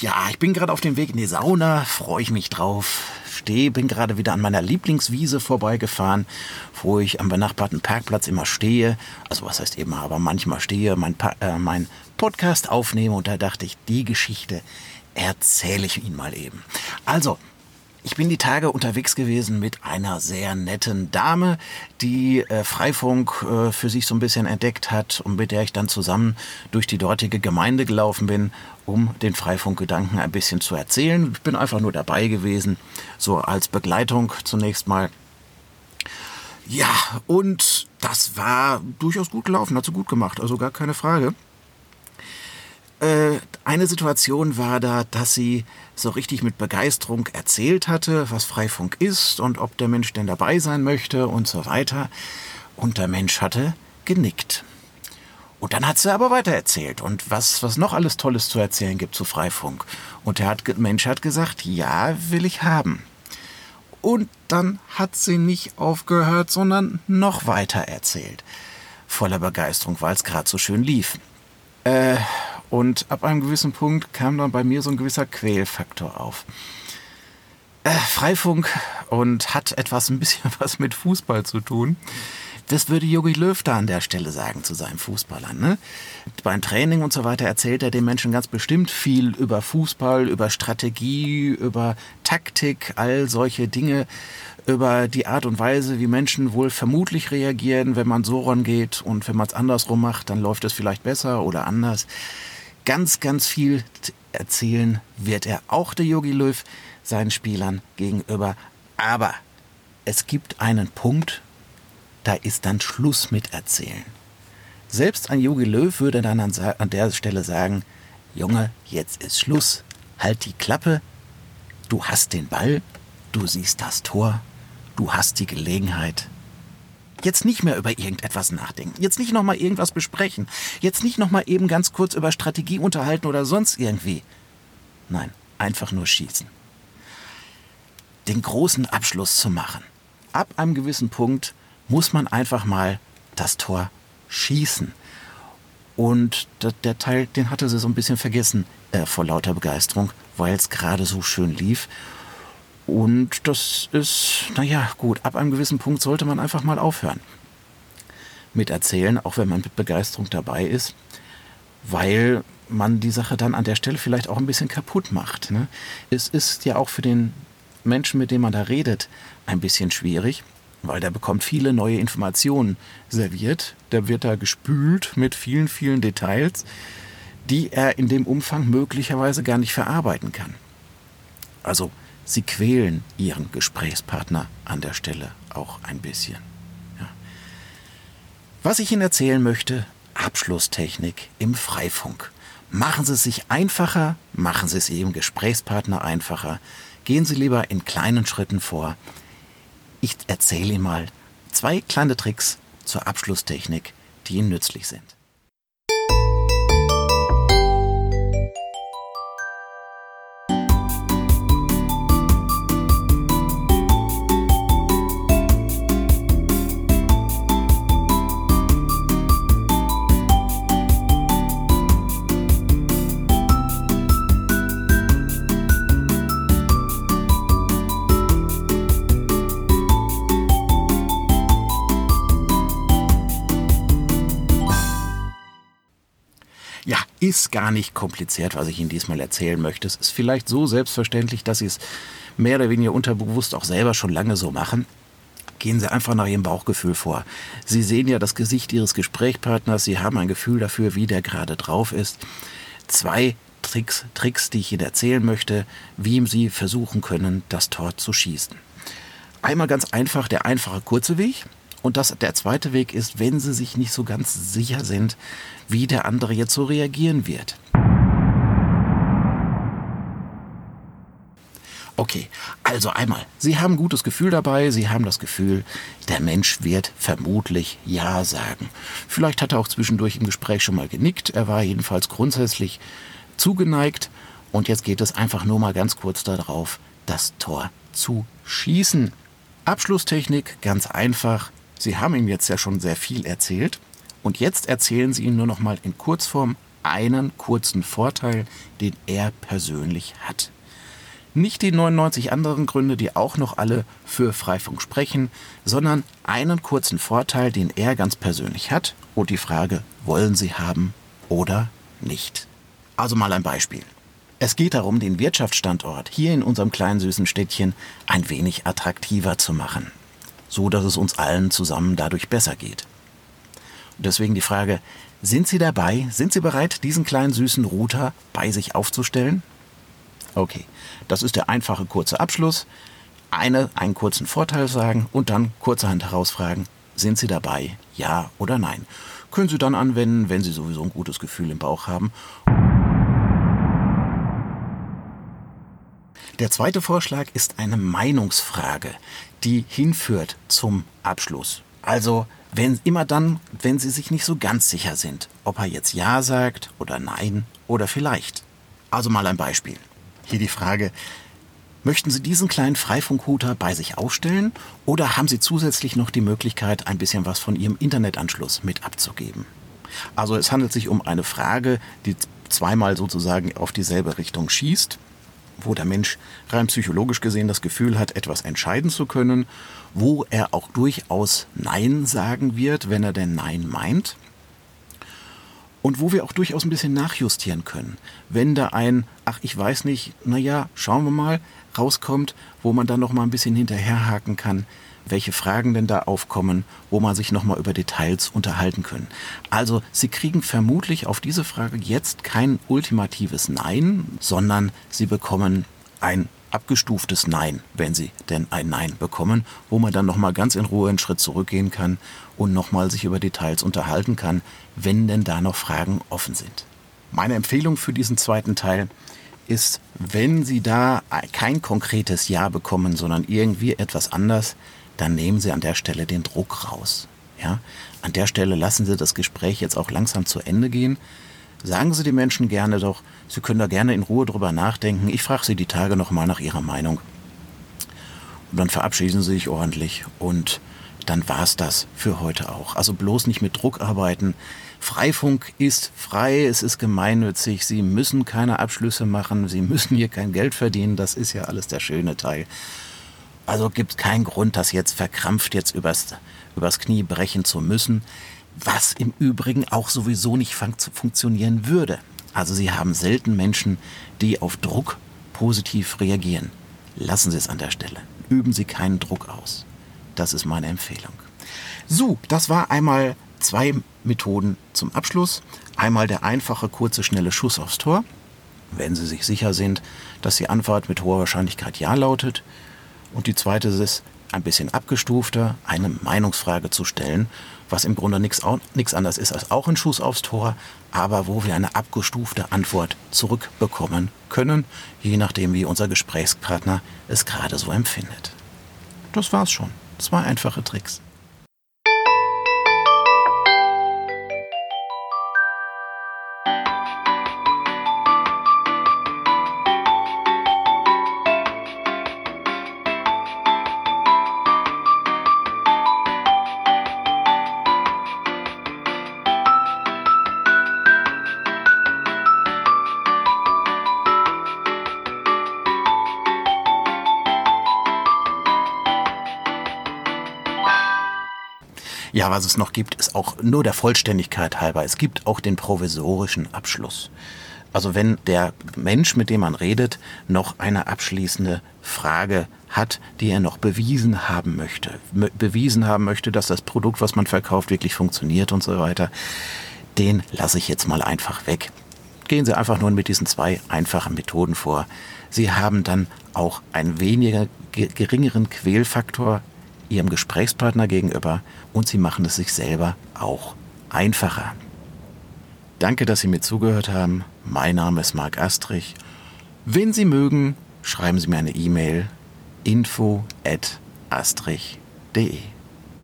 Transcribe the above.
Ja, ich bin gerade auf dem Weg in die Sauna, freue ich mich drauf. Stehe, bin gerade wieder an meiner Lieblingswiese vorbeigefahren, wo ich am benachbarten Parkplatz immer stehe. Also was heißt immer, aber manchmal stehe, mein, pa äh, mein Podcast aufnehme und da dachte ich, die Geschichte erzähle ich Ihnen mal eben. Also, ich bin die Tage unterwegs gewesen mit einer sehr netten Dame, die äh, Freifunk äh, für sich so ein bisschen entdeckt hat und mit der ich dann zusammen durch die dortige Gemeinde gelaufen bin, um den Freifunkgedanken ein bisschen zu erzählen. Ich bin einfach nur dabei gewesen, so als Begleitung zunächst mal. Ja, und das war durchaus gut gelaufen, hat sie gut gemacht, also gar keine Frage. Äh, eine Situation war da, dass sie so richtig mit Begeisterung erzählt hatte, was Freifunk ist und ob der Mensch denn dabei sein möchte und so weiter. Und der Mensch hatte genickt. Und dann hat sie aber weiter erzählt und was, was noch alles Tolles zu erzählen gibt zu Freifunk. Und der hat, Mensch hat gesagt, ja, will ich haben. Und dann hat sie nicht aufgehört, sondern noch weiter erzählt. Voller Begeisterung, weil es gerade so schön lief. Äh, und ab einem gewissen Punkt kam dann bei mir so ein gewisser Quälfaktor auf. Äh, Freifunk und hat etwas ein bisschen was mit Fußball zu tun. Das würde Jogi Löw da an der Stelle sagen zu seinen Fußballern. Ne? Beim Training und so weiter erzählt er den Menschen ganz bestimmt viel über Fußball, über Strategie, über Taktik, all solche Dinge, über die Art und Weise, wie Menschen wohl vermutlich reagieren, wenn man so rangeht und wenn man es andersrum macht, dann läuft es vielleicht besser oder anders ganz, ganz viel erzählen wird er auch, der Yogi Löw, seinen Spielern gegenüber. Aber es gibt einen Punkt, da ist dann Schluss mit erzählen. Selbst ein Yogi Löw würde dann an, an der Stelle sagen, Junge, jetzt ist Schluss, halt die Klappe, du hast den Ball, du siehst das Tor, du hast die Gelegenheit, Jetzt nicht mehr über irgendetwas nachdenken. Jetzt nicht nochmal irgendwas besprechen. Jetzt nicht nochmal eben ganz kurz über Strategie unterhalten oder sonst irgendwie. Nein, einfach nur schießen. Den großen Abschluss zu machen. Ab einem gewissen Punkt muss man einfach mal das Tor schießen. Und der Teil, den hatte sie so ein bisschen vergessen äh, vor lauter Begeisterung, weil es gerade so schön lief. Und das ist, naja, gut, ab einem gewissen Punkt sollte man einfach mal aufhören mit erzählen, auch wenn man mit Begeisterung dabei ist, weil man die Sache dann an der Stelle vielleicht auch ein bisschen kaputt macht. Ne? Es ist ja auch für den Menschen, mit dem man da redet, ein bisschen schwierig, weil der bekommt viele neue Informationen serviert. Der wird da gespült mit vielen, vielen Details, die er in dem Umfang möglicherweise gar nicht verarbeiten kann. Also Sie quälen Ihren Gesprächspartner an der Stelle auch ein bisschen. Ja. Was ich Ihnen erzählen möchte, Abschlusstechnik im Freifunk. Machen Sie es sich einfacher, machen Sie es Ihrem Gesprächspartner einfacher. Gehen Sie lieber in kleinen Schritten vor. Ich erzähle Ihnen mal zwei kleine Tricks zur Abschlusstechnik, die Ihnen nützlich sind. Ist gar nicht kompliziert, was ich Ihnen diesmal erzählen möchte. Es ist vielleicht so selbstverständlich, dass Sie es mehr oder weniger unterbewusst auch selber schon lange so machen. Gehen Sie einfach nach Ihrem Bauchgefühl vor. Sie sehen ja das Gesicht Ihres Gesprächspartners, Sie haben ein Gefühl dafür, wie der gerade drauf ist. Zwei Tricks, Tricks, die ich Ihnen erzählen möchte, wie Sie versuchen können, das Tor zu schießen. Einmal ganz einfach der einfache kurze Weg. Und das, der zweite Weg ist, wenn Sie sich nicht so ganz sicher sind, wie der andere jetzt so reagieren wird. Okay, also einmal, Sie haben ein gutes Gefühl dabei, Sie haben das Gefühl, der Mensch wird vermutlich Ja sagen. Vielleicht hat er auch zwischendurch im Gespräch schon mal genickt, er war jedenfalls grundsätzlich zugeneigt und jetzt geht es einfach nur mal ganz kurz darauf, das Tor zu schießen. Abschlusstechnik, ganz einfach, Sie haben ihm jetzt ja schon sehr viel erzählt und jetzt erzählen Sie ihm nur noch mal in Kurzform einen kurzen Vorteil, den er persönlich hat. Nicht die 99 anderen Gründe, die auch noch alle für Freifunk sprechen, sondern einen kurzen Vorteil, den er ganz persönlich hat und die Frage, wollen Sie haben oder nicht. Also mal ein Beispiel. Es geht darum, den Wirtschaftsstandort hier in unserem kleinen süßen Städtchen ein wenig attraktiver zu machen, so dass es uns allen zusammen dadurch besser geht. Und deswegen die Frage, sind Sie dabei? Sind Sie bereit, diesen kleinen süßen Router bei sich aufzustellen? Okay, das ist der einfache kurze Abschluss. Eine, einen kurzen Vorteil sagen und dann kurzerhand herausfragen, sind Sie dabei? Ja oder nein? Können Sie dann anwenden, wenn Sie sowieso ein gutes Gefühl im Bauch haben. Der zweite Vorschlag ist eine Meinungsfrage, die hinführt zum Abschluss. Also wenn immer dann, wenn Sie sich nicht so ganz sicher sind, ob er jetzt Ja sagt oder Nein oder vielleicht. Also mal ein Beispiel. Hier die Frage, möchten Sie diesen kleinen Freifunkhuter bei sich aufstellen oder haben Sie zusätzlich noch die Möglichkeit, ein bisschen was von Ihrem Internetanschluss mit abzugeben? Also es handelt sich um eine Frage, die zweimal sozusagen auf dieselbe Richtung schießt wo der Mensch rein psychologisch gesehen das Gefühl hat, etwas entscheiden zu können, wo er auch durchaus Nein sagen wird, wenn er denn Nein meint. Und wo wir auch durchaus ein bisschen nachjustieren können. Wenn da ein, ach, ich weiß nicht, naja, schauen wir mal, rauskommt, wo man dann noch mal ein bisschen hinterherhaken kann, welche Fragen denn da aufkommen, wo man sich nochmal über Details unterhalten können. Also Sie kriegen vermutlich auf diese Frage jetzt kein ultimatives Nein, sondern Sie bekommen ein abgestuftes Nein, wenn Sie denn ein Nein bekommen, wo man dann nochmal ganz in Ruhe einen Schritt zurückgehen kann und nochmal sich über Details unterhalten kann, wenn denn da noch Fragen offen sind. Meine Empfehlung für diesen zweiten Teil ist, wenn Sie da kein konkretes Ja bekommen, sondern irgendwie etwas anders, dann nehmen Sie an der Stelle den Druck raus. Ja? An der Stelle lassen Sie das Gespräch jetzt auch langsam zu Ende gehen. Sagen Sie den Menschen gerne doch, Sie können da gerne in Ruhe drüber nachdenken. Ich frage Sie die Tage nochmal nach Ihrer Meinung. Und dann verabschieden Sie sich ordentlich und dann war es das für heute auch. Also bloß nicht mit Druck arbeiten. Freifunk ist frei, es ist gemeinnützig, Sie müssen keine Abschlüsse machen, Sie müssen hier kein Geld verdienen, das ist ja alles der schöne Teil. Also gibt es keinen Grund, das jetzt verkrampft jetzt übers, übers Knie brechen zu müssen, was im Übrigen auch sowieso nicht fun funktionieren würde. Also Sie haben selten Menschen, die auf Druck positiv reagieren. Lassen Sie es an der Stelle. Üben Sie keinen Druck aus. Das ist meine Empfehlung. So, das war einmal zwei Methoden zum Abschluss. Einmal der einfache, kurze, schnelle Schuss aufs Tor. Wenn Sie sich sicher sind, dass die Antwort mit hoher Wahrscheinlichkeit Ja lautet, und die zweite ist, ein bisschen abgestufter eine Meinungsfrage zu stellen, was im Grunde nichts anderes ist als auch ein Schuss aufs Tor, aber wo wir eine abgestufte Antwort zurückbekommen können, je nachdem, wie unser Gesprächspartner es gerade so empfindet. Das war's schon. Zwei einfache Tricks. Ja, was es noch gibt, ist auch nur der Vollständigkeit halber. Es gibt auch den provisorischen Abschluss. Also wenn der Mensch, mit dem man redet, noch eine abschließende Frage hat, die er noch bewiesen haben möchte, bewiesen haben möchte, dass das Produkt, was man verkauft, wirklich funktioniert und so weiter, den lasse ich jetzt mal einfach weg. Gehen Sie einfach nur mit diesen zwei einfachen Methoden vor. Sie haben dann auch einen weniger geringeren Quälfaktor ihrem Gesprächspartner gegenüber und sie machen es sich selber auch einfacher. Danke, dass Sie mir zugehört haben. Mein Name ist Marc Astrich. Wenn Sie mögen, schreiben Sie mir eine E-Mail info at astrich.de.